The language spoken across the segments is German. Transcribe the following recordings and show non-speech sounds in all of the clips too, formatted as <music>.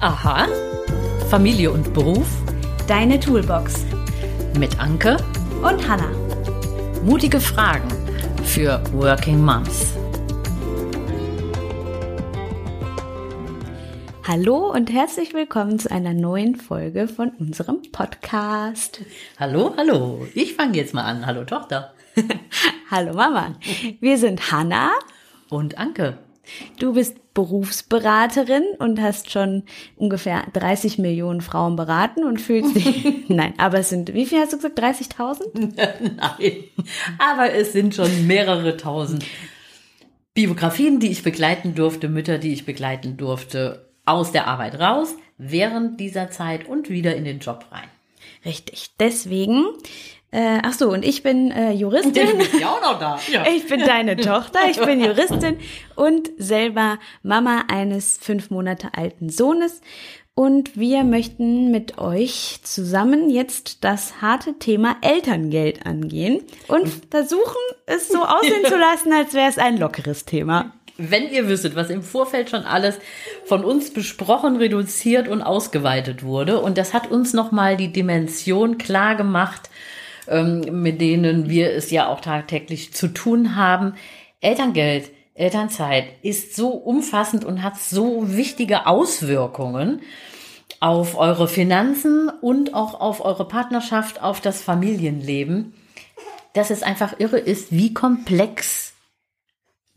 Aha. Familie und Beruf. Deine Toolbox. Mit Anke und Hanna. Mutige Fragen für Working Moms. Hallo und herzlich willkommen zu einer neuen Folge von unserem Podcast. Hallo, hallo. Ich fange jetzt mal an. Hallo Tochter. <laughs> hallo Mama. Wir sind Hanna und Anke. Du bist Berufsberaterin und hast schon ungefähr 30 Millionen Frauen beraten und fühlst dich. <laughs> Nein, aber es sind, wie viel hast du gesagt? 30.000? <laughs> Nein, aber es sind schon mehrere tausend Biografien, die ich begleiten durfte, Mütter, die ich begleiten durfte, aus der Arbeit raus, während dieser Zeit und wieder in den Job rein. Richtig. Deswegen äh, ach so, und ich bin äh, Juristin. Du bist ja auch noch da. <laughs> Ja. Ich bin deine Tochter, ich bin Juristin und selber Mama eines fünf Monate alten Sohnes. Und wir möchten mit euch zusammen jetzt das harte Thema Elterngeld angehen und versuchen, es so aussehen zu lassen, als wäre es ein lockeres Thema. Wenn ihr wüsstet, was im Vorfeld schon alles von uns besprochen, reduziert und ausgeweitet wurde, und das hat uns nochmal die Dimension klar gemacht, ähm, mit denen wir es ja auch tagtäglich zu tun haben. Elterngeld, Elternzeit ist so umfassend und hat so wichtige Auswirkungen auf eure Finanzen und auch auf eure Partnerschaft, auf das Familienleben, dass es einfach irre ist, wie komplex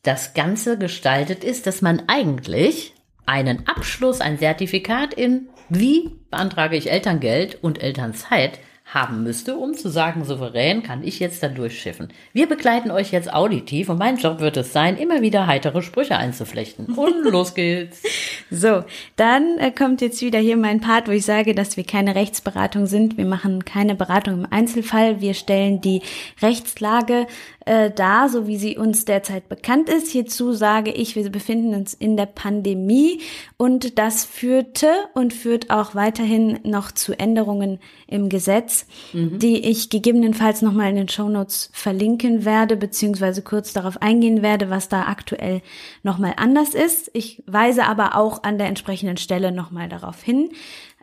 das Ganze gestaltet ist, dass man eigentlich einen Abschluss, ein Zertifikat in wie beantrage ich Elterngeld und Elternzeit haben müsste, um zu sagen, souverän kann ich jetzt da durchschiffen. Wir begleiten euch jetzt auditiv und mein Job wird es sein, immer wieder heitere Sprüche einzuflechten. Und <laughs> los geht's. So, dann äh, kommt jetzt wieder hier mein Part, wo ich sage, dass wir keine Rechtsberatung sind. Wir machen keine Beratung im Einzelfall. Wir stellen die Rechtslage äh, da, so wie sie uns derzeit bekannt ist. Hierzu sage ich, wir befinden uns in der Pandemie und das führte und führt auch weiterhin noch zu Änderungen im Gesetz, mhm. die ich gegebenenfalls nochmal in den Shownotes verlinken werde, beziehungsweise kurz darauf eingehen werde, was da aktuell nochmal anders ist. Ich weise aber auch an der entsprechenden Stelle nochmal darauf hin.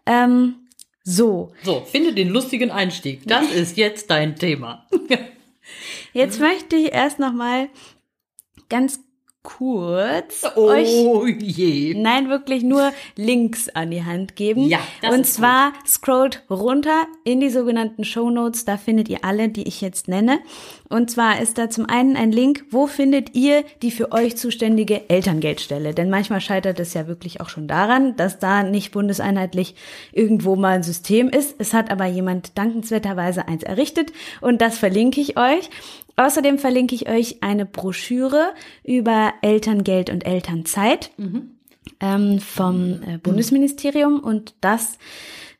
Ähm, so. So, finde den lustigen Einstieg. Das <laughs> ist jetzt dein Thema. Jetzt möchte ich erst noch mal ganz kurz oh euch, je. nein, wirklich nur Links an die Hand geben. Ja, das Und zwar gut. scrollt runter in die sogenannten Show Notes, da findet ihr alle, die ich jetzt nenne. Und zwar ist da zum einen ein Link, wo findet ihr die für euch zuständige Elterngeldstelle? Denn manchmal scheitert es ja wirklich auch schon daran, dass da nicht bundeseinheitlich irgendwo mal ein System ist. Es hat aber jemand dankenswerterweise eins errichtet und das verlinke ich euch. Außerdem verlinke ich euch eine Broschüre über Elterngeld und Elternzeit mhm. ähm, vom äh, Bundesministerium und das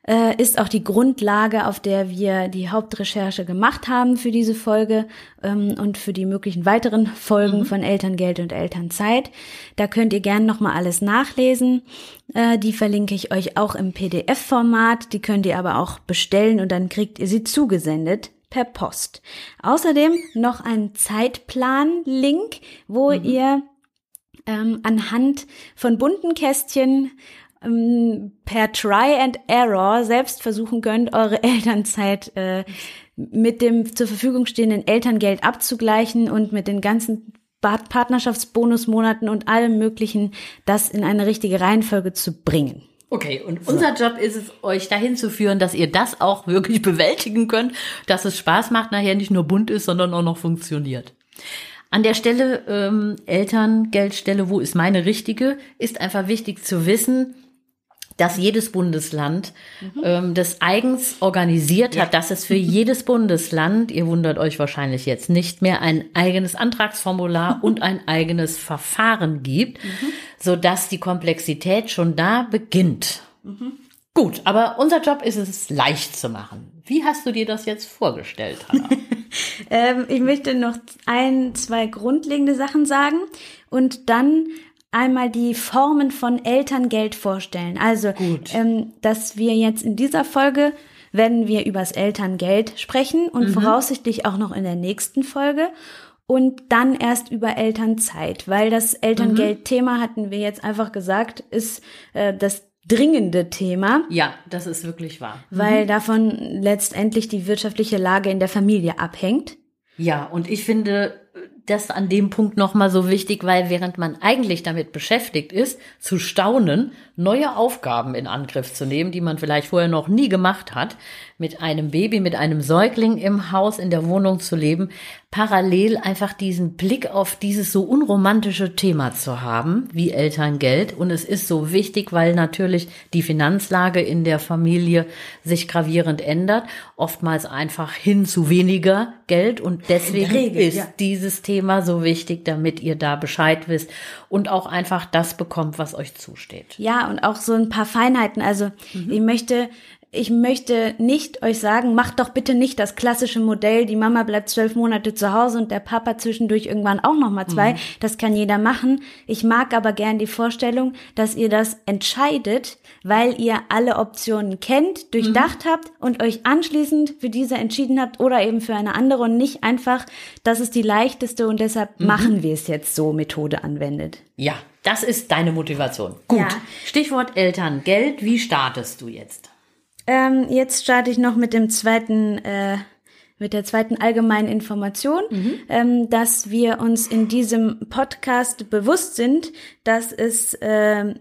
äh, ist auch die Grundlage, auf der wir die Hauptrecherche gemacht haben für diese Folge ähm, und für die möglichen weiteren Folgen mhm. von Elterngeld und Elternzeit. Da könnt ihr gern nochmal alles nachlesen. Äh, die verlinke ich euch auch im PDF-Format. Die könnt ihr aber auch bestellen und dann kriegt ihr sie zugesendet per Post. Außerdem noch ein Zeitplan-Link, wo mhm. ihr ähm, anhand von bunten Kästchen ähm, per Try and Error selbst versuchen könnt, eure <laughs> Elternzeit äh, mit dem zur Verfügung stehenden Elterngeld abzugleichen und mit den ganzen Partnerschaftsbonusmonaten und allem Möglichen, das in eine richtige Reihenfolge zu bringen. Okay, und so. unser Job ist es, euch dahin zu führen, dass ihr das auch wirklich <laughs> bewältigen könnt, dass es Spaß macht, nachher nicht nur bunt ist, sondern auch noch funktioniert. An der Stelle ähm, Elterngeldstelle, wo ist meine richtige, ist einfach wichtig zu wissen, dass jedes Bundesland mhm. ähm, das eigens organisiert ja. hat, dass es für <laughs> jedes Bundesland, ihr wundert euch wahrscheinlich jetzt nicht mehr, ein eigenes Antragsformular und ein eigenes Verfahren gibt, mhm. so dass die Komplexität schon da beginnt. Mhm. Gut, aber unser Job ist es, leicht zu machen. Wie hast du dir das jetzt vorgestellt, Hanna? <laughs> ähm, ich möchte noch ein, zwei grundlegende Sachen sagen und dann einmal die Formen von Elterngeld vorstellen. Also, ähm, dass wir jetzt in dieser Folge werden wir übers Elterngeld sprechen und mhm. voraussichtlich auch noch in der nächsten Folge und dann erst über Elternzeit, weil das Elterngeld-Thema hatten wir jetzt einfach gesagt, ist äh, das dringende Thema, Ja, das ist wirklich wahr. weil davon letztendlich die wirtschaftliche Lage in der Familie abhängt. Ja, und ich finde das an dem Punkt nochmal so wichtig, weil während man eigentlich damit beschäftigt ist, zu staunen, neue Aufgaben in Angriff zu nehmen, die man vielleicht vorher noch nie gemacht hat, mit einem Baby, mit einem Säugling im Haus, in der Wohnung zu leben, parallel einfach diesen Blick auf dieses so unromantische Thema zu haben, wie Elterngeld. Und es ist so wichtig, weil natürlich die Finanzlage in der Familie sich gravierend ändert, oftmals einfach hin zu weniger Geld. Und deswegen Regel, ist ja. dieses Thema so wichtig, damit ihr da Bescheid wisst und auch einfach das bekommt, was euch zusteht. Ja, und auch so ein paar Feinheiten. Also ich möchte, ich möchte nicht euch sagen, macht doch bitte nicht das klassische Modell, die Mama bleibt zwölf Monate zu Hause und der Papa zwischendurch irgendwann auch noch mal zwei. Das kann jeder machen. Ich mag aber gern die Vorstellung, dass ihr das entscheidet, weil ihr alle Optionen kennt, durchdacht habt und euch anschließend für diese entschieden habt oder eben für eine andere und nicht einfach, das ist die leichteste und deshalb machen wir es jetzt so Methode anwendet. Ja, das ist deine Motivation. Gut. Ja. Stichwort Elterngeld. Wie startest du jetzt? Ähm, jetzt starte ich noch mit dem zweiten, äh, mit der zweiten allgemeinen Information, ähm, dass wir uns in diesem Podcast bewusst sind, dass es ähm,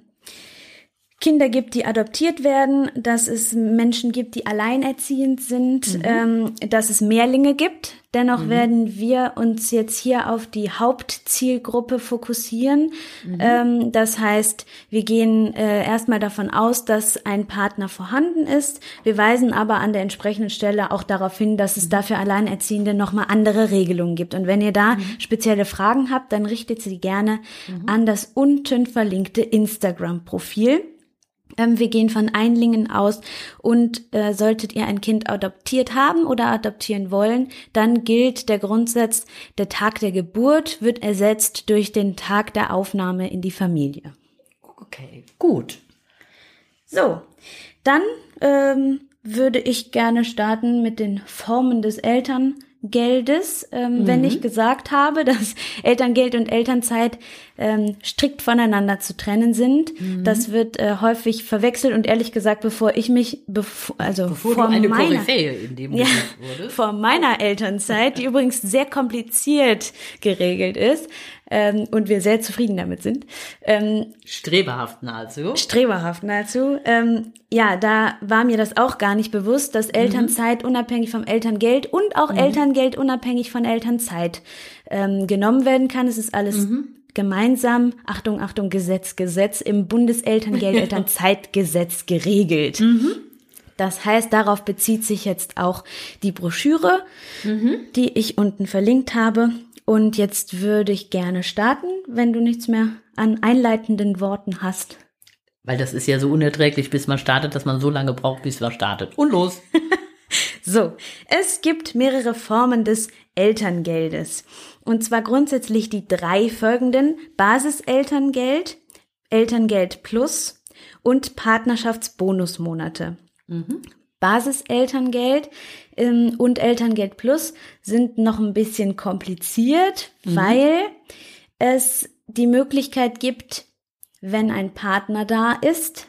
Kinder gibt, die adoptiert werden, dass es Menschen gibt, die alleinerziehend sind, ähm, dass es Mehrlinge gibt. Dennoch werden wir uns jetzt hier auf die Hauptzielgruppe fokussieren. Ähm, das heißt, wir gehen äh, erstmal davon aus, dass ein Partner vorhanden ist. Wir weisen aber an der entsprechenden Stelle auch darauf hin, dass es dafür Alleinerziehende nochmal andere Regelungen gibt. Und wenn ihr da spezielle Fragen habt, dann richtet sie gerne an das unten verlinkte Instagram-Profil. Ähm, wir gehen von Einlingen aus und äh, solltet ihr ein Kind adoptiert haben oder adoptieren wollen, dann gilt der Grundsatz, der Tag der Geburt wird ersetzt durch den Tag der Aufnahme in die Familie. Okay, gut. So, dann ähm, würde ich gerne starten mit den Formen des Elterngeldes. Ähm, Wenn ich gesagt habe, <laughs> dass Elterngeld und Elternzeit ähm, strikt voneinander zu trennen sind, das wird äh, häufig verwechselt und ehrlich gesagt, bevor ich mich, bevor, also Bevor vor meiner, Koryphäe in dem ja, vor meiner Elternzeit, die übrigens sehr kompliziert geregelt ist ähm, und wir sehr zufrieden damit sind, ähm, Streberhaft nahezu. streberhaft nahezu. Ähm, ja, da war mir das auch gar nicht bewusst, dass Elternzeit unabhängig vom Elterngeld und auch Elterngeld unabhängig von Elternzeit ähm, genommen werden kann. Es ist alles gemeinsam, Achtung, Achtung, Gesetz, Gesetz im Bundeselterngeld-Elternzeitgesetz <laughs> geregelt. Das heißt, darauf bezieht sich jetzt auch die Broschüre, die ich unten verlinkt habe. Und jetzt würde ich gerne starten, wenn du nichts mehr an einleitenden Worten hast. Weil das ist ja so unerträglich, bis man startet, dass man so lange braucht, bis man startet. Und los. <laughs> So, es gibt mehrere Formen des Elterngeldes. Und zwar grundsätzlich die drei folgenden. Basiselterngeld, Elterngeld Plus und Partnerschaftsbonusmonate. Basiselterngeld ähm, und Elterngeld Plus sind noch ein bisschen kompliziert, weil es die Möglichkeit gibt, wenn ein Partner da ist,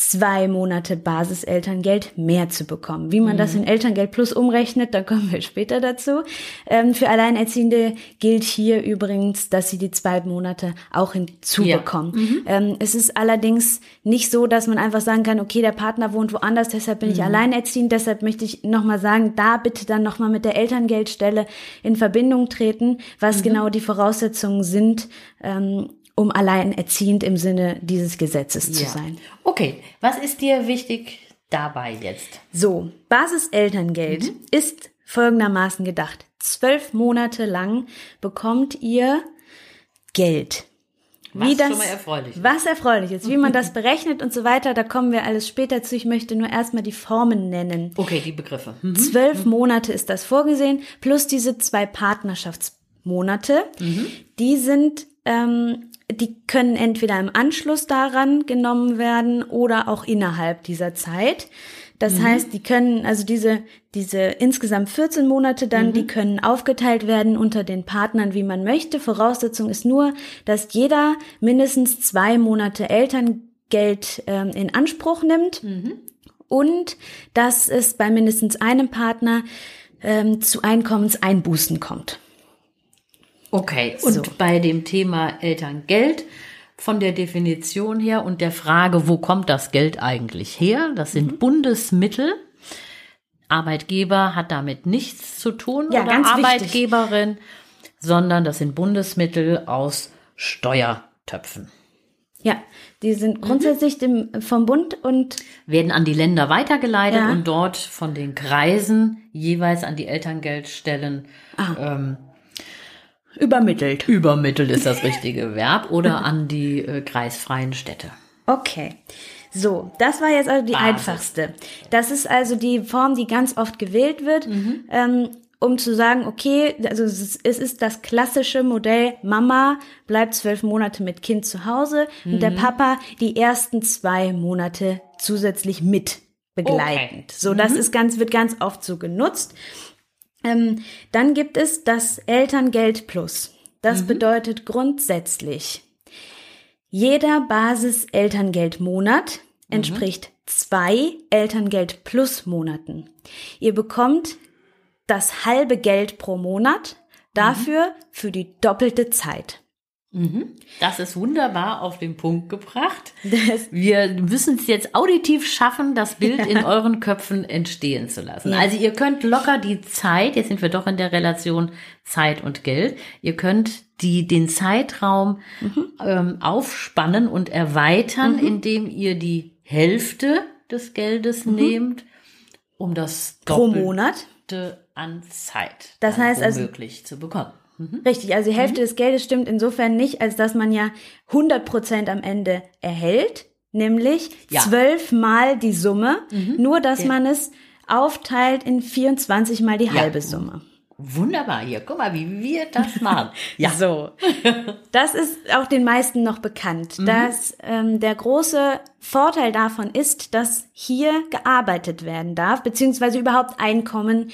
zwei Monate Basiselterngeld mehr zu bekommen. Wie man das in Elterngeld Plus umrechnet, da kommen wir später dazu. Ähm, für Alleinerziehende gilt hier übrigens, dass sie die zwei Monate auch hinzubekommen. Ähm, es ist allerdings nicht so, dass man einfach sagen kann, okay, der Partner wohnt woanders, deshalb bin ich alleinerziehend, deshalb möchte ich nochmal sagen, da bitte dann nochmal mit der Elterngeldstelle in Verbindung treten, was genau die Voraussetzungen sind, ähm, um alleinerziehend im Sinne dieses Gesetzes zu Ja. sein. Okay, was ist dir wichtig dabei jetzt? So, Basiselterngeld Mhm. ist folgendermaßen gedacht. Zwölf Monate lang bekommt ihr Geld. Was schon mal erfreulich ist. Was erfreulich ist. Wie man das <laughs> berechnet und so weiter, da kommen wir alles später zu. Ich möchte nur erstmal die Formen nennen. Okay, die Begriffe. Hm. Zwölf Monate ist das vorgesehen, plus diese zwei Partnerschaftsmonate. Die sind, ähm, die können entweder im Anschluss daran genommen werden oder auch innerhalb dieser Zeit. Das heißt, die können, also diese, diese insgesamt 14 Monate dann, die können aufgeteilt werden unter den Partnern, wie man möchte. Voraussetzung ist nur, dass jeder mindestens zwei Monate Eltern Geld ähm, in Anspruch nimmt und dass es bei mindestens einem Partner ähm, zu Einkommenseinbußen kommt. Okay, und So. bei dem Thema Elterngeld von der Definition her und der Frage, wo kommt das Geld eigentlich her? Das sind Mhm. Bundesmittel. Arbeitgeber hat damit nichts zu tun Ja, oder ganz wichtig. Arbeitgeberin, sondern das sind Bundesmittel aus Steuertöpfen. Ja, die sind grundsätzlich dem, vom Bund und Werden an die Länder weitergeleitet Ja. und dort von den Kreisen jeweils an die Elterngeldstellen Ah. ähm, übermittelt. übermittelt ist das richtige Verb oder an die äh, kreisfreien Städte. Okay. So, das war jetzt also die Basis. einfachste. Das ist also die Form, die ganz oft gewählt wird, ähm, um zu sagen, okay, also es ist, das klassische Modell, Mama bleibt zwölf Monate mit Kind zu Hause und der Papa die ersten zwei Monate zusätzlich mit begleitend. Okay. So, das ist ganz, wird ganz oft so genutzt. Ähm, dann gibt es das Elterngeld Plus. Das bedeutet grundsätzlich, jeder Basis-Elterngeldmonat entspricht zwei Elterngeld Plus Monaten. Ihr bekommt das halbe Geld pro Monat, dafür für die doppelte Zeit. Das ist wunderbar auf den Punkt gebracht. Wir müssen es jetzt auditiv schaffen, das Bild in euren Köpfen entstehen zu lassen. Also ihr könnt locker die Zeit, jetzt sind wir doch in der Relation Zeit und Geld, ihr könnt die, den Zeitraum ähm, aufspannen und erweitern, indem ihr die Hälfte des Geldes nehmt, um das pro Doppelte Monat. an Zeit Das heißt also- also- zu bekommen. Richtig, also die Hälfte des Geldes stimmt insofern nicht, als dass man ja 100 Prozent am Ende erhält, nämlich Ja. zwölfmal die Summe, nur dass man es aufteilt in 24 mal die halbe Summe. Wunderbar, hier, guck mal, wie wir das machen. Ja, <laughs> So. Das ist auch den meisten noch bekannt, dass ähm, der große Vorteil davon ist, dass hier gearbeitet werden darf, beziehungsweise überhaupt Einkommen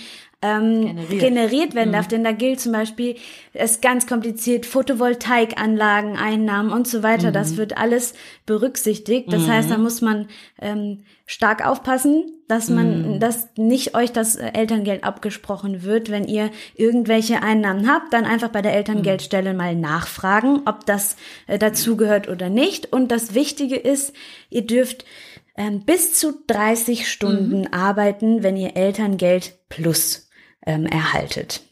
ähm, Generiert. generiert. werden darf. Denn da gilt zum Beispiel, es ist ganz kompliziert, Photovoltaikanlagen, Einnahmen und so weiter. Das wird alles berücksichtigt. Das heißt, da muss man ähm, stark aufpassen, dass man, dass nicht euch das äh, Elterngeld abgesprochen wird, wenn ihr irgendwelche Einnahmen habt, dann einfach bei der Elterngeldstelle mal nachfragen, ob das äh, dazugehört oder nicht. Und das Wichtige ist, ihr dürft ähm, bis zu 30 Stunden arbeiten, wenn ihr Elterngeld plus ähm, erhaltet.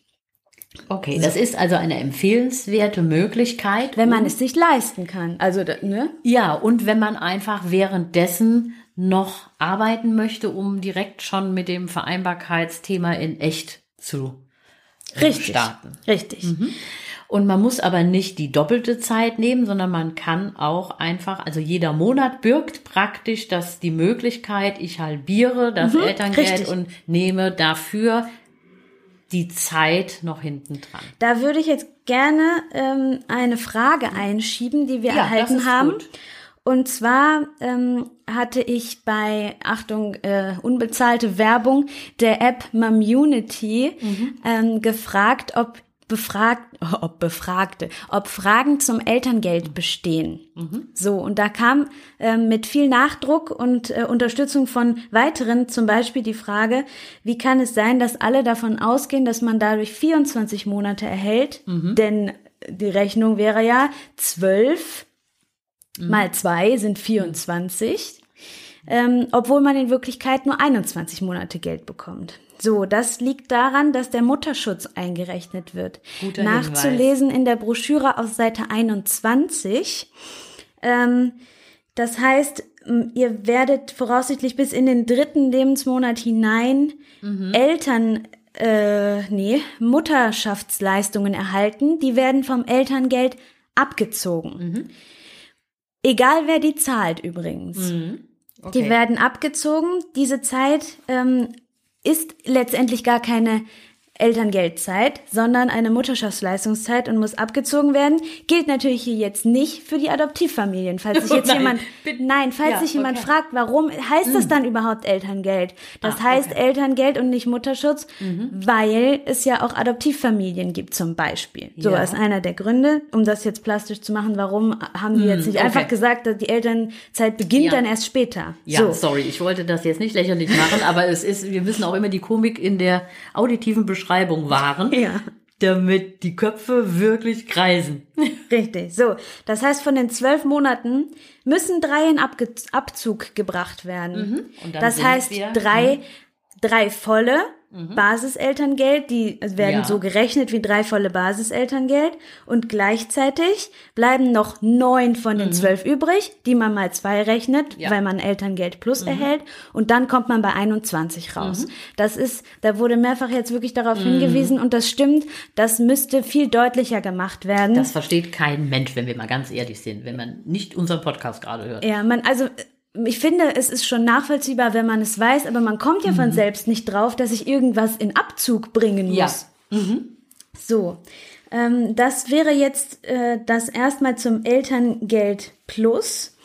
Okay, das ist also eine empfehlenswerte Möglichkeit. Wenn man es sich leisten kann. Also, ne? ja, und wenn man einfach währenddessen noch arbeiten möchte, um direkt schon mit dem Vereinbarkeitsthema in echt zu äh, Richtig. starten. Richtig. Und man muss aber nicht die doppelte Zeit nehmen, sondern man kann auch einfach, also jeder Monat birgt praktisch das die Möglichkeit, ich halbiere das Elterngeld richtig. und nehme dafür die Zeit noch hinten dran. Da würde ich jetzt gerne ähm, eine Frage einschieben, die wir Ja, erhalten haben. gut. Und zwar ähm, hatte ich bei, Achtung, äh, unbezahlte Werbung der App Mamunity Mhm. ähm, gefragt, ob befragt, <laughs> ob Befragte, ob Fragen zum Elterngeld bestehen. Mhm. So, und da kam ähm, mit viel Nachdruck und äh, Unterstützung von weiteren zum Beispiel die Frage, wie kann es sein, dass alle davon ausgehen, dass man dadurch 24 Monate erhält? Mhm. Denn die Rechnung wäre ja 12 Mhm. mal 2 sind 24, ähm, obwohl man in Wirklichkeit nur 21 Monate Geld bekommt. So, das liegt daran, dass der Mutterschutz eingerechnet wird. Guter Nachzulesen in der Broschüre auf Seite 21. Ähm, das heißt, ihr werdet voraussichtlich bis in den dritten Lebensmonat hinein Eltern, äh, nee, Mutterschaftsleistungen erhalten. Die werden vom Elterngeld abgezogen. Egal wer die zahlt übrigens. Die werden abgezogen. Diese Zeit ähm, ist letztendlich gar keine Elterngeldzeit, sondern eine Mutterschaftsleistungszeit und muss abgezogen werden. Gilt natürlich hier jetzt nicht für die Adoptivfamilien. Falls sich jetzt Nein, jemand, bitte. nein, falls Ja, sich jemand okay. fragt, warum heißt das dann überhaupt Elterngeld? Das Ah, heißt okay. Mhm. Elterngeld und nicht Mutterschutz, weil es ja auch Adoptivfamilien gibt zum Beispiel. So Ja. ist einer der Gründe, um das jetzt plastisch zu machen. Warum haben die jetzt nicht okay. einfach gesagt, dass die Elternzeit beginnt Ja. dann erst später? Ja, so. sorry, ich wollte das jetzt nicht lächerlich machen, aber es ist, wir müssen auch immer die Komik in der auditiven Beschreibung wahren, Ja. damit die Köpfe wirklich kreisen. <laughs> Richtig. So, das heißt, von den zwölf Monaten müssen drei in Abge Abzug gebracht werden. Dann Das heißt, drei, drei volle Basiselterngeld, die werden Ja. so gerechnet wie drei volle Basiselterngeld und gleichzeitig bleiben noch neun von den zwölf übrig, die man mal zwei rechnet, Mhm. Ja. weil man Elterngeld plus erhält und dann kommt man bei 21 raus. Mhm. Das ist, da wurde mehrfach jetzt wirklich darauf hingewiesen und das stimmt, das müsste viel deutlicher gemacht werden. Das versteht kein Mensch, wenn wir mal ganz ehrlich sind, wenn man nicht unseren Podcast gerade hört. Ja, man, also ich finde, es ist schon nachvollziehbar, wenn man es weiß, aber man kommt ja von selbst nicht drauf, dass ich irgendwas in Abzug bringen Ja. muss. So, ähm, das wäre jetzt äh, das erstmal zum Elterngeld Plus.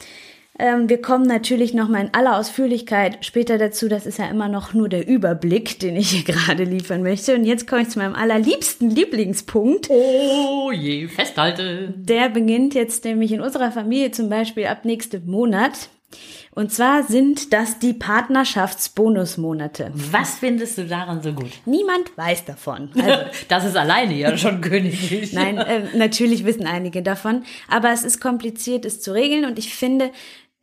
Ähm, wir kommen natürlich nochmal in aller Ausführlichkeit später dazu. Das ist ja immer noch nur der Überblick, den ich hier <laughs> gerade liefern möchte. Und jetzt komme ich zu meinem allerliebsten Lieblingspunkt. Oh je, festhalten. Der beginnt jetzt nämlich in unserer Familie zum Beispiel ab nächstem Monat. Und zwar sind das die Partnerschaftsbonusmonate. Was findest du daran so gut? Niemand weiß davon. Also, <laughs> Das ist alleine ja schon <laughs> königlich. nein, äh, natürlich wissen einige davon, aber es ist kompliziert, es zu regeln. Und ich finde,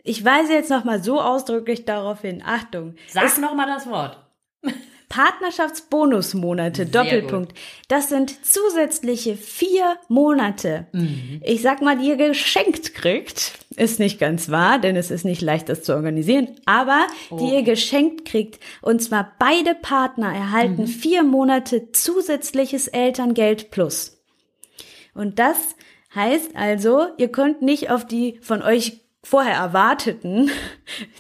ich weise jetzt noch mal so ausdrücklich darauf hin. Achtung, Sag noch mal das Wort. <laughs> Partnerschaftsbonusmonate, Doppelpunkt. Das sind zusätzliche vier Monate. Ich sag mal, die ihr geschenkt kriegt. Ist nicht ganz wahr, denn es ist nicht leicht, das zu organisieren. Aber die ihr geschenkt kriegt. Und zwar beide Partner erhalten vier Monate zusätzliches Elterngeld plus. Und das heißt also, ihr könnt nicht auf die von euch vorher erwarteten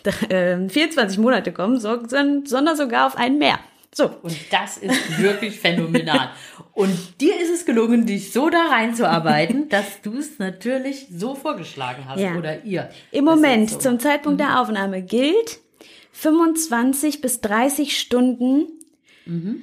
<laughs> äh, 24 Monate kommen, so- sondern sogar auf einen mehr. So. Und das ist wirklich <laughs> phänomenal. Und dir ist es gelungen, dich so da reinzuarbeiten, <laughs> dass du es natürlich so vorgeschlagen hast. Ja. Oder ihr. Im Moment, so. Mhm. zum Zeitpunkt der Aufnahme gilt 25 bis 30 Stunden Mhm.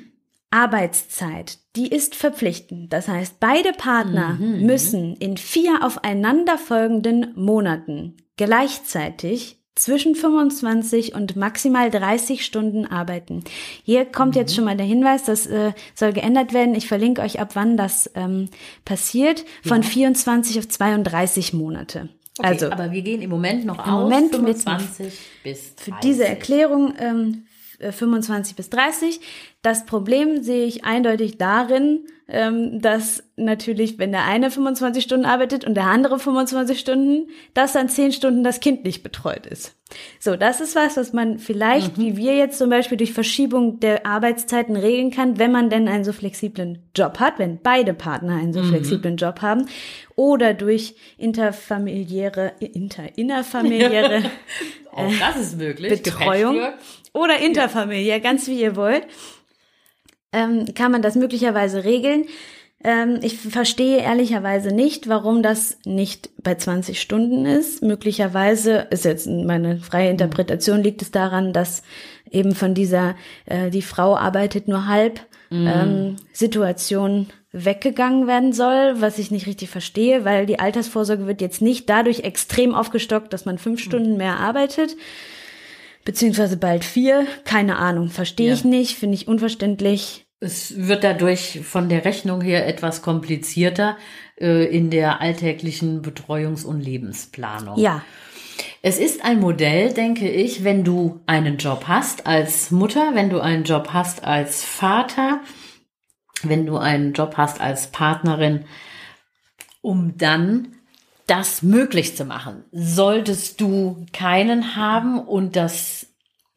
Arbeitszeit. Die ist verpflichtend. Das heißt, beide Partner Mhm, müssen in vier aufeinanderfolgenden Monaten gleichzeitig zwischen 25 und maximal 30 Stunden arbeiten. Hier kommt Mhm. jetzt schon mal der Hinweis, das äh, soll geändert werden. Ich verlinke euch ab wann das ähm, passiert. Von 24 auf 32 Monate. Okay, also aber wir gehen im Moment noch Im aus Moment mit- 25 bis 30. für diese Erklärung ähm, äh, 25 bis 30. Das Problem sehe ich eindeutig darin, ähm, dass natürlich, wenn der eine 25 Stunden arbeitet und der andere 25 Stunden, dass dann 10 Stunden das Kind nicht betreut ist. So, das ist was, was man vielleicht, wie wir jetzt zum Beispiel durch Verschiebung der Arbeitszeiten regeln kann, wenn man denn einen so flexiblen Job hat, wenn beide Partner einen so flexiblen Job haben, oder durch interfamiliäre, inter, innerfamiliäre <laughs> Auch das ist möglich. Betreuung Patchwork. Oder interfamiliär, ganz wie ihr wollt, ähm, kann man das möglicherweise regeln. Ähm, ich verstehe ehrlicherweise nicht, warum das nicht bei 20 Stunden ist. Möglicherweise ist jetzt meine freie Interpretation, liegt es daran, dass eben von dieser, äh, die Frau arbeitet nur halb, ähm, Situation weggegangen werden soll, was ich nicht richtig verstehe, weil die Altersvorsorge wird jetzt nicht dadurch extrem aufgestockt, dass man fünf Stunden mehr arbeitet beziehungsweise bald vier. Keine Ahnung, verstehe Ja. ich nicht, finde ich unverständlich. Es wird dadurch von der Rechnung her etwas komplizierter äh, in der alltäglichen Betreuungs- und Lebensplanung. Ja, Es ist ein Modell, denke ich, wenn du einen Job hast als Mutter, wenn du einen Job hast als Vater, wenn du einen Job hast als Partnerin, um dann das möglich zu machen. Solltest du keinen haben und das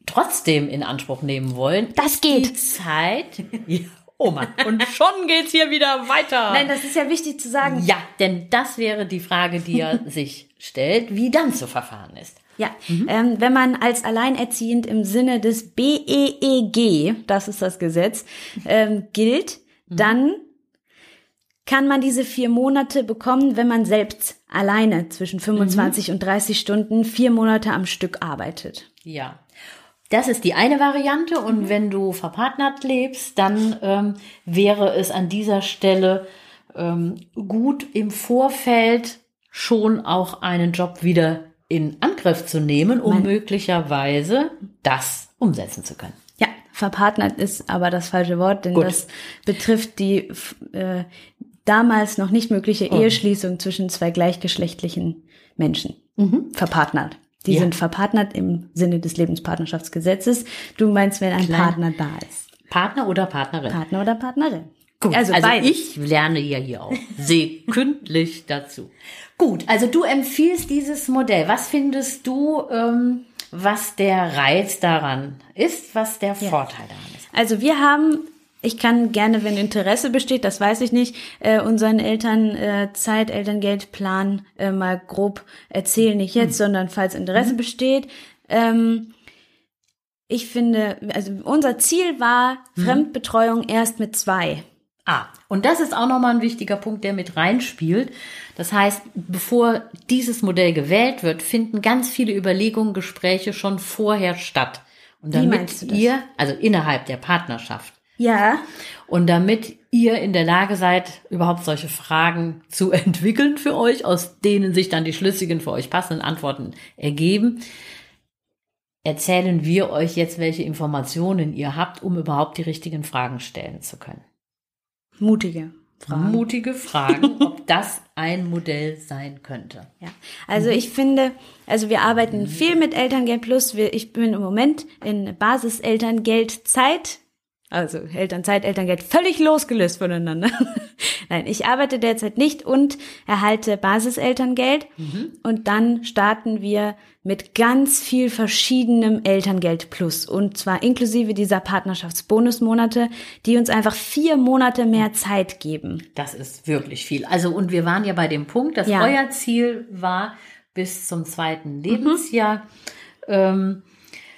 trotzdem in Anspruch nehmen wollen, Das geht. Die Zeit. Ja, oh Mann. Und schon geht's hier wieder weiter. nein, das ist ja wichtig zu sagen. Ja, denn das wäre die Frage, die er <laughs> sich stellt, wie dann zu verfahren ist. Ja, ähm, wenn man als alleinerziehend im Sinne des BEEG, das ist das Gesetz, ähm, gilt, dann kann man diese vier Monate bekommen, wenn man selbst alleine zwischen 25 und 30 Stunden vier Monate am Stück arbeitet. Ja. Das ist die eine Variante. Und wenn du verpartnert lebst, dann ähm, wäre es an dieser Stelle ähm, gut im Vorfeld schon auch einen Job wieder in Angriff zu nehmen, um Mein- möglicherweise das umsetzen zu können. Ja, verpartnert ist aber das falsche Wort, denn Gut. das betrifft die äh, damals noch nicht mögliche Oh. Eheschließung zwischen zwei gleichgeschlechtlichen Menschen. Verpartnert. Die Ja. sind verpartnert im Sinne des Lebenspartnerschaftsgesetzes. Du meinst, wenn ein Klein. Partner da ist. Partner oder Partnerin? Partner oder Partnerin. Gut, Also, also, ich lerne ja hier auch <laughs> sekündlich dazu. Gut, also du empfiehlst dieses Modell. Was findest du, ähm, was der Reiz daran ist, was der Vorteil daran ist? Also wir haben, ich kann gerne, wenn Interesse besteht, das weiß ich nicht, äh, unseren Eltern äh, Zeit, Elterngeldplan äh, mal grob erzählen, nicht jetzt, sondern falls Interesse besteht. Ähm, ich finde, also unser Ziel war Fremdbetreuung erst mit zwei. Ah, und das ist auch nochmal ein wichtiger Punkt, der mit reinspielt. Das heißt, bevor dieses Modell gewählt wird, finden ganz viele Überlegungen, Gespräche schon vorher statt. Und damit meinst du das? ihr, also innerhalb der Partnerschaft, Ja. Und damit ihr in der Lage seid, überhaupt solche Fragen zu <laughs> entwickeln für euch, aus denen sich dann die schlüssigen, für euch passenden Antworten ergeben, erzählen wir euch jetzt, welche Informationen ihr habt, um überhaupt die richtigen Fragen stellen zu können. Mutige Fragen. Mutige Fragen, <laughs> ob das ein Modell sein könnte. Ja, also ich finde, also wir arbeiten viel mit Elterngeld Plus. Wir, ich bin im Moment in Basis-Elterngeldzeit, also Elternzeit, Elterngeld völlig losgelöst voneinander. <laughs> Nein, ich arbeite derzeit nicht und erhalte Basiselterngeld. Und dann starten wir mit ganz viel verschiedenem Elterngeld Plus. Und zwar inklusive dieser Partnerschaftsbonusmonate, die uns einfach vier Monate mehr Zeit geben. Das ist wirklich viel. Also, und wir waren ja bei dem Punkt, dass Ja. euer Ziel war, bis zum zweiten Lebensjahr ähm,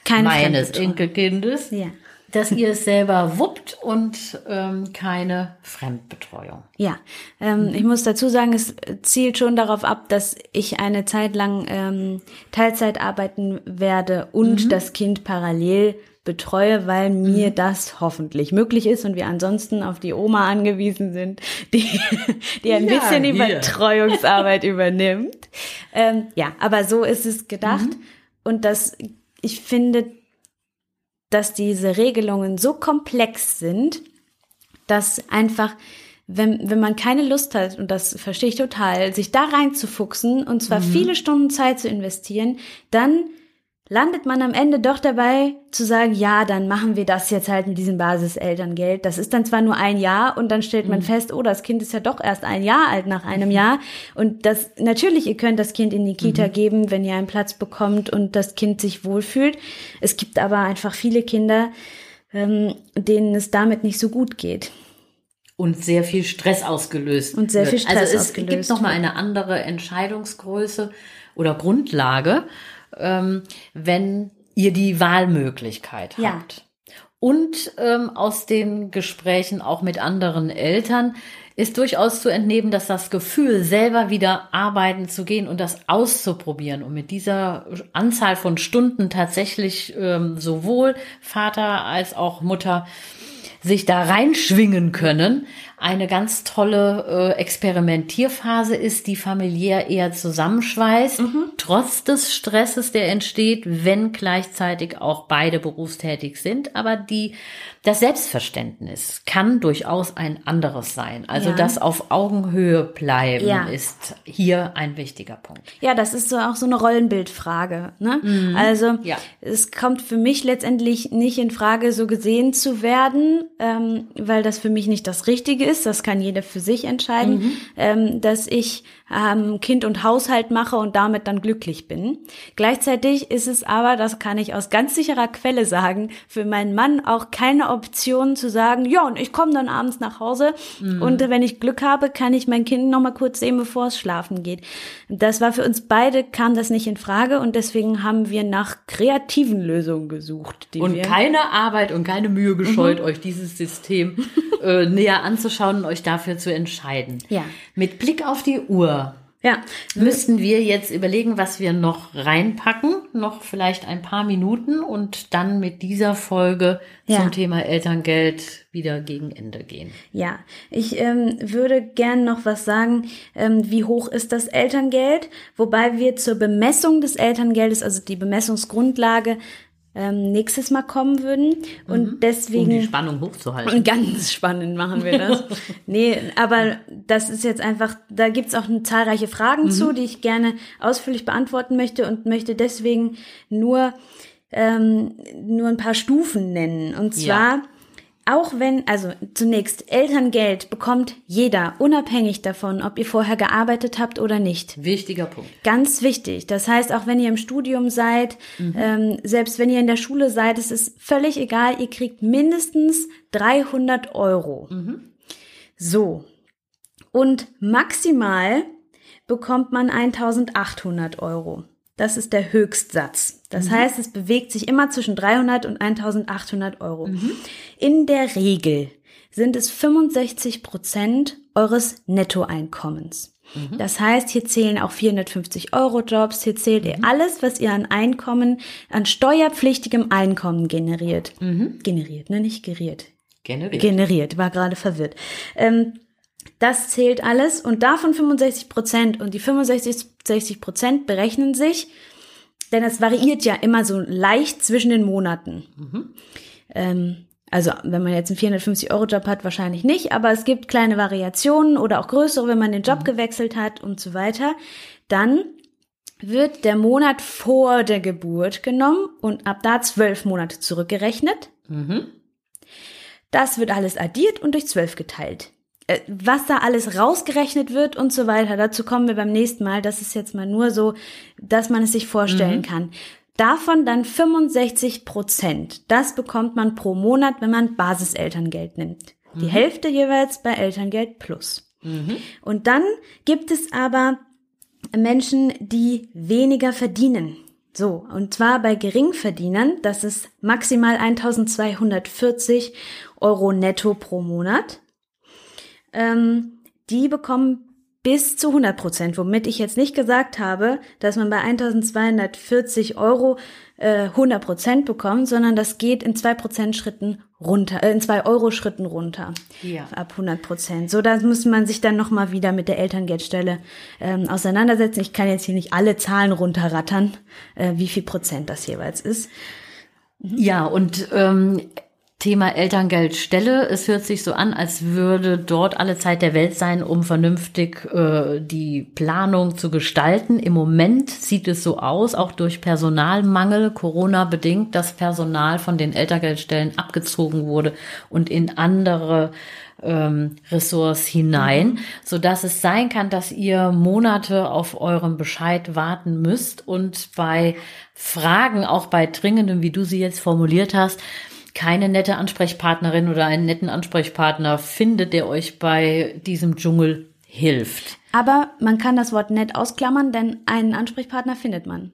Keine meines Fremdbetreuung. Enkelkindes, Ja. Dass ihr es selber wuppt und ähm, keine Fremdbetreuung. Ja, ähm, ich muss dazu sagen, es zielt schon darauf ab, dass ich eine Zeit lang ähm, Teilzeit arbeiten werde und das Kind parallel betreue, weil mir das hoffentlich möglich ist und wir ansonsten auf die Oma angewiesen sind, <laughs> die, die ein Ja, bisschen die. Betreuungsarbeit <laughs> übernimmt. Ähm, ja, aber so ist es gedacht und das, ich finde, dass diese Regelungen so komplex sind, dass einfach, wenn, wenn man keine Lust hat, und das verstehe ich total, sich da reinzufuchsen und zwar viele Stunden Zeit zu investieren, dann landet man am Ende doch dabei zu sagen, ja, dann machen wir das jetzt halt mit diesem Basiselterngeld. Das ist dann zwar nur ein Jahr und dann stellt man fest, oh, das Kind ist ja doch erst ein Jahr alt nach einem Jahr. Und das, natürlich, ihr könnt das Kind in die Kita geben, wenn ihr einen Platz bekommt und das Kind sich wohlfühlt. Es gibt aber einfach viele Kinder, ähm, denen es damit nicht so gut geht. Und sehr viel Stress ausgelöst. Und sehr wird. viel Stress also es ausgelöst gibt noch mal eine andere Entscheidungsgröße oder Grundlage, ähm, wenn ihr die Wahlmöglichkeit Ja. habt. Und ähm, aus den Gesprächen auch mit anderen Eltern ist durchaus zu entnehmen, dass das Gefühl, selber wieder arbeiten zu gehen und das auszuprobieren und mit dieser Anzahl von Stunden tatsächlich ähm, sowohl Vater als auch Mutter sich da reinschwingen können, eine ganz tolle äh, Experimentierphase ist, die familiär eher zusammenschweißt, trotz des Stresses, der entsteht, wenn gleichzeitig auch beide berufstätig sind. Aber die, das Selbstverständnis kann durchaus ein anderes sein. Also Ja. das auf Augenhöhe bleiben Ja. ist hier ein wichtiger Punkt. Ja, das ist so auch so eine Rollenbildfrage. Ne? Also Ja. es kommt für mich letztendlich nicht in Frage, so gesehen zu werden, ähm, weil das für mich nicht das Richtige ist. Das kann jeder für sich entscheiden, ähm, dass ich ähm, Kind und Haushalt mache und damit dann glücklich bin. Gleichzeitig ist es aber, das kann ich aus ganz sicherer Quelle sagen, für meinen Mann auch keine Option zu sagen, ja, und ich komme dann abends nach Hause mhm. und wenn ich Glück habe, kann ich mein Kind noch mal kurz sehen, bevor es schlafen geht. Das war für uns beide, kam das nicht in Frage und deswegen haben wir nach kreativen Lösungen gesucht. und keine Arbeit und keine Mühe gescheut, mhm. euch dieses System äh, näher anzuschauen und euch dafür zu entscheiden. Ja. Mit Blick auf die Uhr ja. Müssten wir jetzt überlegen, was wir noch reinpacken, noch vielleicht ein paar Minuten und dann mit dieser Folge ja. zum Thema Elterngeld wieder gegen Ende gehen. Ja, ich ähm, würde gern noch was sagen, ähm, wie hoch ist das Elterngeld, wobei wir zur Bemessung des Elterngeldes, also die Bemessungsgrundlage, ähm, nächstes Mal kommen würden. Und mhm. deswegen. Um die Spannung hochzuhalten. Und <laughs> ganz spannend machen wir das. <laughs> nee, aber das ist jetzt einfach, da gibt's auch zahlreiche Fragen mhm. zu, die ich gerne ausführlich beantworten möchte und möchte deswegen nur, ähm, nur ein paar Stufen nennen. Und zwar. Ja auch wenn, also zunächst, Elterngeld bekommt jeder, unabhängig davon, ob ihr vorher gearbeitet habt oder nicht. Wichtiger Punkt. Ganz wichtig. Das heißt, auch wenn ihr im Studium seid, mhm. ähm, selbst wenn ihr in der Schule seid, es ist völlig egal, ihr kriegt mindestens 300 Euro. Mhm. So. Und maximal bekommt man 1800 Euro. Das ist der Höchstsatz. Das mhm. heißt, es bewegt sich immer zwischen 300 und 1800 Euro. Mhm. In der Regel sind es 65 Prozent eures Nettoeinkommens. Mhm. Das heißt, hier zählen auch 450 Euro Jobs, hier zählt mhm. alles, was ihr an Einkommen, an steuerpflichtigem Einkommen generiert. Mhm. Generiert, ne, nicht geriert. Generiert. Generiert, war gerade verwirrt. Ähm, das zählt alles und davon 65 Prozent und die 65 Prozent berechnen sich, denn es variiert ja immer so leicht zwischen den Monaten. Mhm. Ähm, also wenn man jetzt einen 450-Euro-Job hat, wahrscheinlich nicht, aber es gibt kleine Variationen oder auch größere, wenn man den Job mhm. gewechselt hat und so weiter. Dann wird der Monat vor der Geburt genommen und ab da zwölf Monate zurückgerechnet. Mhm. Das wird alles addiert und durch zwölf geteilt. Äh, was da alles rausgerechnet wird und so weiter, dazu kommen wir beim nächsten Mal. Das ist jetzt mal nur so, dass man es sich vorstellen mhm. kann. Davon dann 65 Prozent. Das bekommt man pro Monat, wenn man Basiselterngeld nimmt. Die mhm. Hälfte jeweils bei Elterngeld plus. Mhm. Und dann gibt es aber Menschen, die weniger verdienen. So, und zwar bei Geringverdienern, das ist maximal 1240 Euro netto pro Monat ähm, die bekommen bis zu 100 Prozent, womit ich jetzt nicht gesagt habe, dass man bei 1240 Euro äh, 100 Prozent bekommt, sondern das geht in zwei Prozent Schritten runter, äh, in zwei Euro Schritten runter. Ja. Ab 100 Prozent. So, da muss man sich dann nochmal wieder mit der Elterngeldstelle ähm, auseinandersetzen. Ich kann jetzt hier nicht alle Zahlen runterrattern, äh, wie viel Prozent das jeweils ist. Mhm. Ja, und ähm, Thema Elterngeldstelle. Es hört sich so an, als würde dort alle Zeit der Welt sein, um vernünftig äh, die Planung zu gestalten. Im Moment sieht es so aus, auch durch Personalmangel, Corona bedingt, dass Personal von den Elterngeldstellen abgezogen wurde und in andere ähm, Ressorts hinein, mhm. so dass es sein kann, dass ihr Monate auf euren Bescheid warten müsst und bei Fragen, auch bei dringenden, wie du sie jetzt formuliert hast, keine nette Ansprechpartnerin oder einen netten Ansprechpartner findet, der euch bei diesem Dschungel hilft. Aber man kann das Wort nett ausklammern, denn einen Ansprechpartner findet man.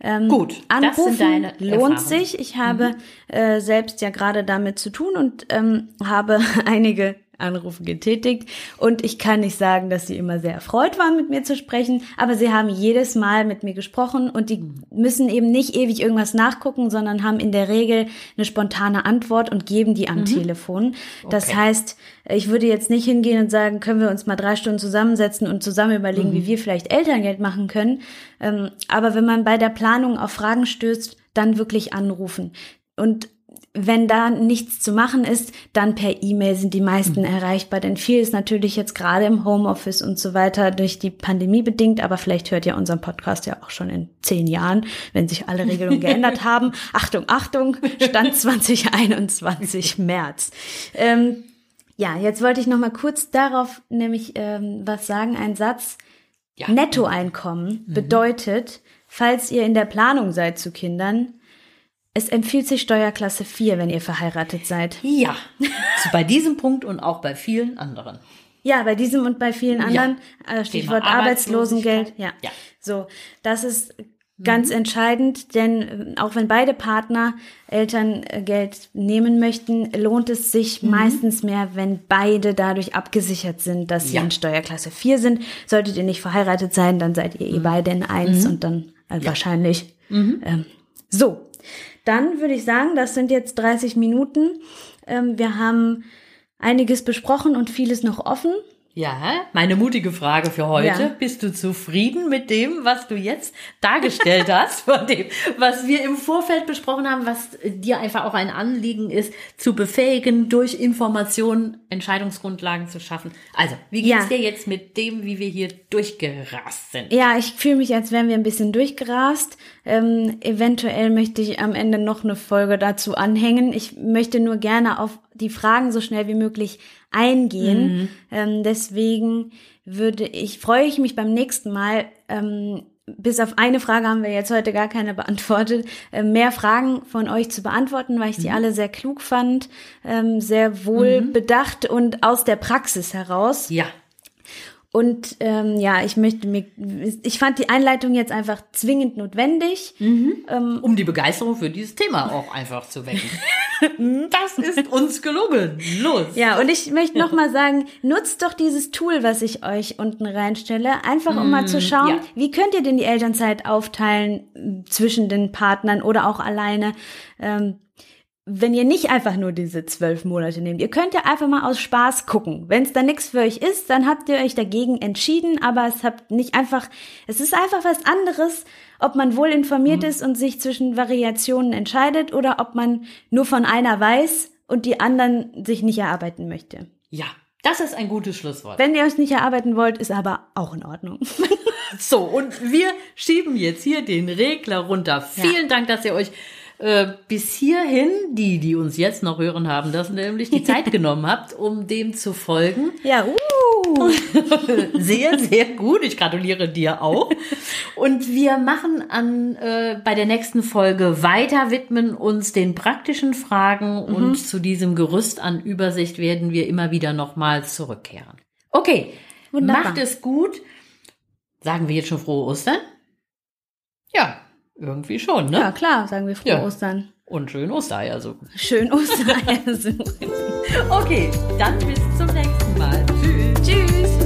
Ähm, Gut, anrufen das sind deine lohnt sich. Ich habe mhm. äh, selbst ja gerade damit zu tun und ähm, habe <laughs> einige Anrufe getätigt und ich kann nicht sagen, dass sie immer sehr erfreut waren, mit mir zu sprechen, aber sie haben jedes Mal mit mir gesprochen und die müssen eben nicht ewig irgendwas nachgucken, sondern haben in der Regel eine spontane Antwort und geben die am mhm. Telefon. Das okay. heißt, ich würde jetzt nicht hingehen und sagen, können wir uns mal drei Stunden zusammensetzen und zusammen überlegen, mhm. wie wir vielleicht Elterngeld machen können. Ähm, aber wenn man bei der Planung auf Fragen stößt, dann wirklich anrufen. Und wenn da nichts zu machen ist, dann per E-Mail sind die meisten mhm. erreichbar. Denn viel ist natürlich jetzt gerade im Homeoffice und so weiter durch die Pandemie bedingt. Aber vielleicht hört ihr unseren Podcast ja auch schon in zehn Jahren, wenn sich alle Regelungen <laughs> geändert haben. Achtung, Achtung, Stand <laughs> 2021 März. Ähm, ja, jetzt wollte ich noch mal kurz darauf nämlich ähm, was sagen. Ein Satz, Ja. Nettoeinkommen bedeutet, falls ihr in der Planung seid zu Kindern, es empfiehlt sich Steuerklasse 4, wenn ihr verheiratet seid. Ja, <laughs> bei diesem Punkt und auch bei vielen anderen. Ja, bei diesem und bei vielen anderen, äh, Stichwort Arbeitslosengeld. Ja. Ja. So, das ist ganz entscheidend, denn äh, auch wenn beide Partner Elterngeld nehmen möchten, lohnt es sich meistens mehr, wenn beide dadurch abgesichert sind, dass sie Ja. in Steuerklasse 4 sind. Solltet ihr nicht verheiratet sein, dann seid ihr eh beide in 1 und dann äh, wahrscheinlich. Ähm, so, dann würde ich sagen, das sind jetzt 30 Minuten. Ähm, wir haben einiges besprochen und vieles noch offen. Ja, meine mutige Frage für heute. Ja. Bist du zufrieden mit dem, was du jetzt dargestellt hast, <laughs> von dem, was wir im Vorfeld besprochen haben, was dir einfach auch ein Anliegen ist, zu befähigen, durch Informationen Entscheidungsgrundlagen zu schaffen? Also, wie geht's Ja. dir jetzt mit dem, wie wir hier durchgerast sind? Ja, ich fühle mich, als wären wir ein bisschen durchgerast. Ähm, eventuell möchte ich am Ende noch eine Folge dazu anhängen. Ich möchte nur gerne auf die Fragen so schnell wie möglich eingehen. Ähm, deswegen würde ich, freue ich mich beim nächsten Mal, ähm, bis auf eine Frage haben wir jetzt heute gar keine beantwortet, äh, mehr Fragen von euch zu beantworten, weil ich die alle sehr klug fand, ähm, sehr wohl bedacht und aus der Praxis heraus. Ja, Und ähm, ja, ich möchte mir, ich fand die Einleitung jetzt einfach zwingend notwendig. um die Begeisterung für dieses Thema auch einfach zu wecken. <laughs> das ist uns gelungen. Los. Ja, und ich möchte noch mal sagen, nutzt doch dieses Tool, was ich euch unten reinstelle, einfach um mal zu schauen, ja. wie könnt ihr denn die Elternzeit aufteilen äh, zwischen den Partnern oder auch alleine. Ähm, wenn ihr nicht einfach nur diese zwölf Monate nehmt, ihr könnt ja einfach mal aus Spaß gucken. Wenn es dann nichts für euch ist, dann habt ihr euch dagegen entschieden, aber es habt nicht einfach, es ist einfach was anderes, ob man wohl informiert ist und sich zwischen Variationen entscheidet oder ob man nur von einer weiß und die anderen sich nicht erarbeiten möchte. Ja, das ist ein gutes Schlusswort. Wenn ihr euch nicht erarbeiten wollt, ist aber auch in Ordnung. <laughs> So, und wir schieben jetzt hier den Regler runter. Vielen Dank, dass ihr euch äh, bis hierhin, die, die uns jetzt noch hören haben, das nämlich die Zeit <laughs> genommen habt, um dem zu folgen. Ja, uh. <laughs> Sehr, sehr gut. Ich gratuliere dir auch. Und wir machen an äh, bei der nächsten Folge weiter, widmen uns den praktischen Fragen und zu diesem Gerüst an Übersicht werden wir immer wieder nochmal zurückkehren. Okay, Wunderbar. macht es gut. Sagen wir jetzt schon frohe Ostern? Ja, irgendwie schon, ne? Ja, klar, sagen wir frohe Ja. Ostern. Und schön Ostereier suchen. Schön Ostereier suchen. <laughs> Okay, dann bis zum nächsten Mal. Tschüss. Tschüss.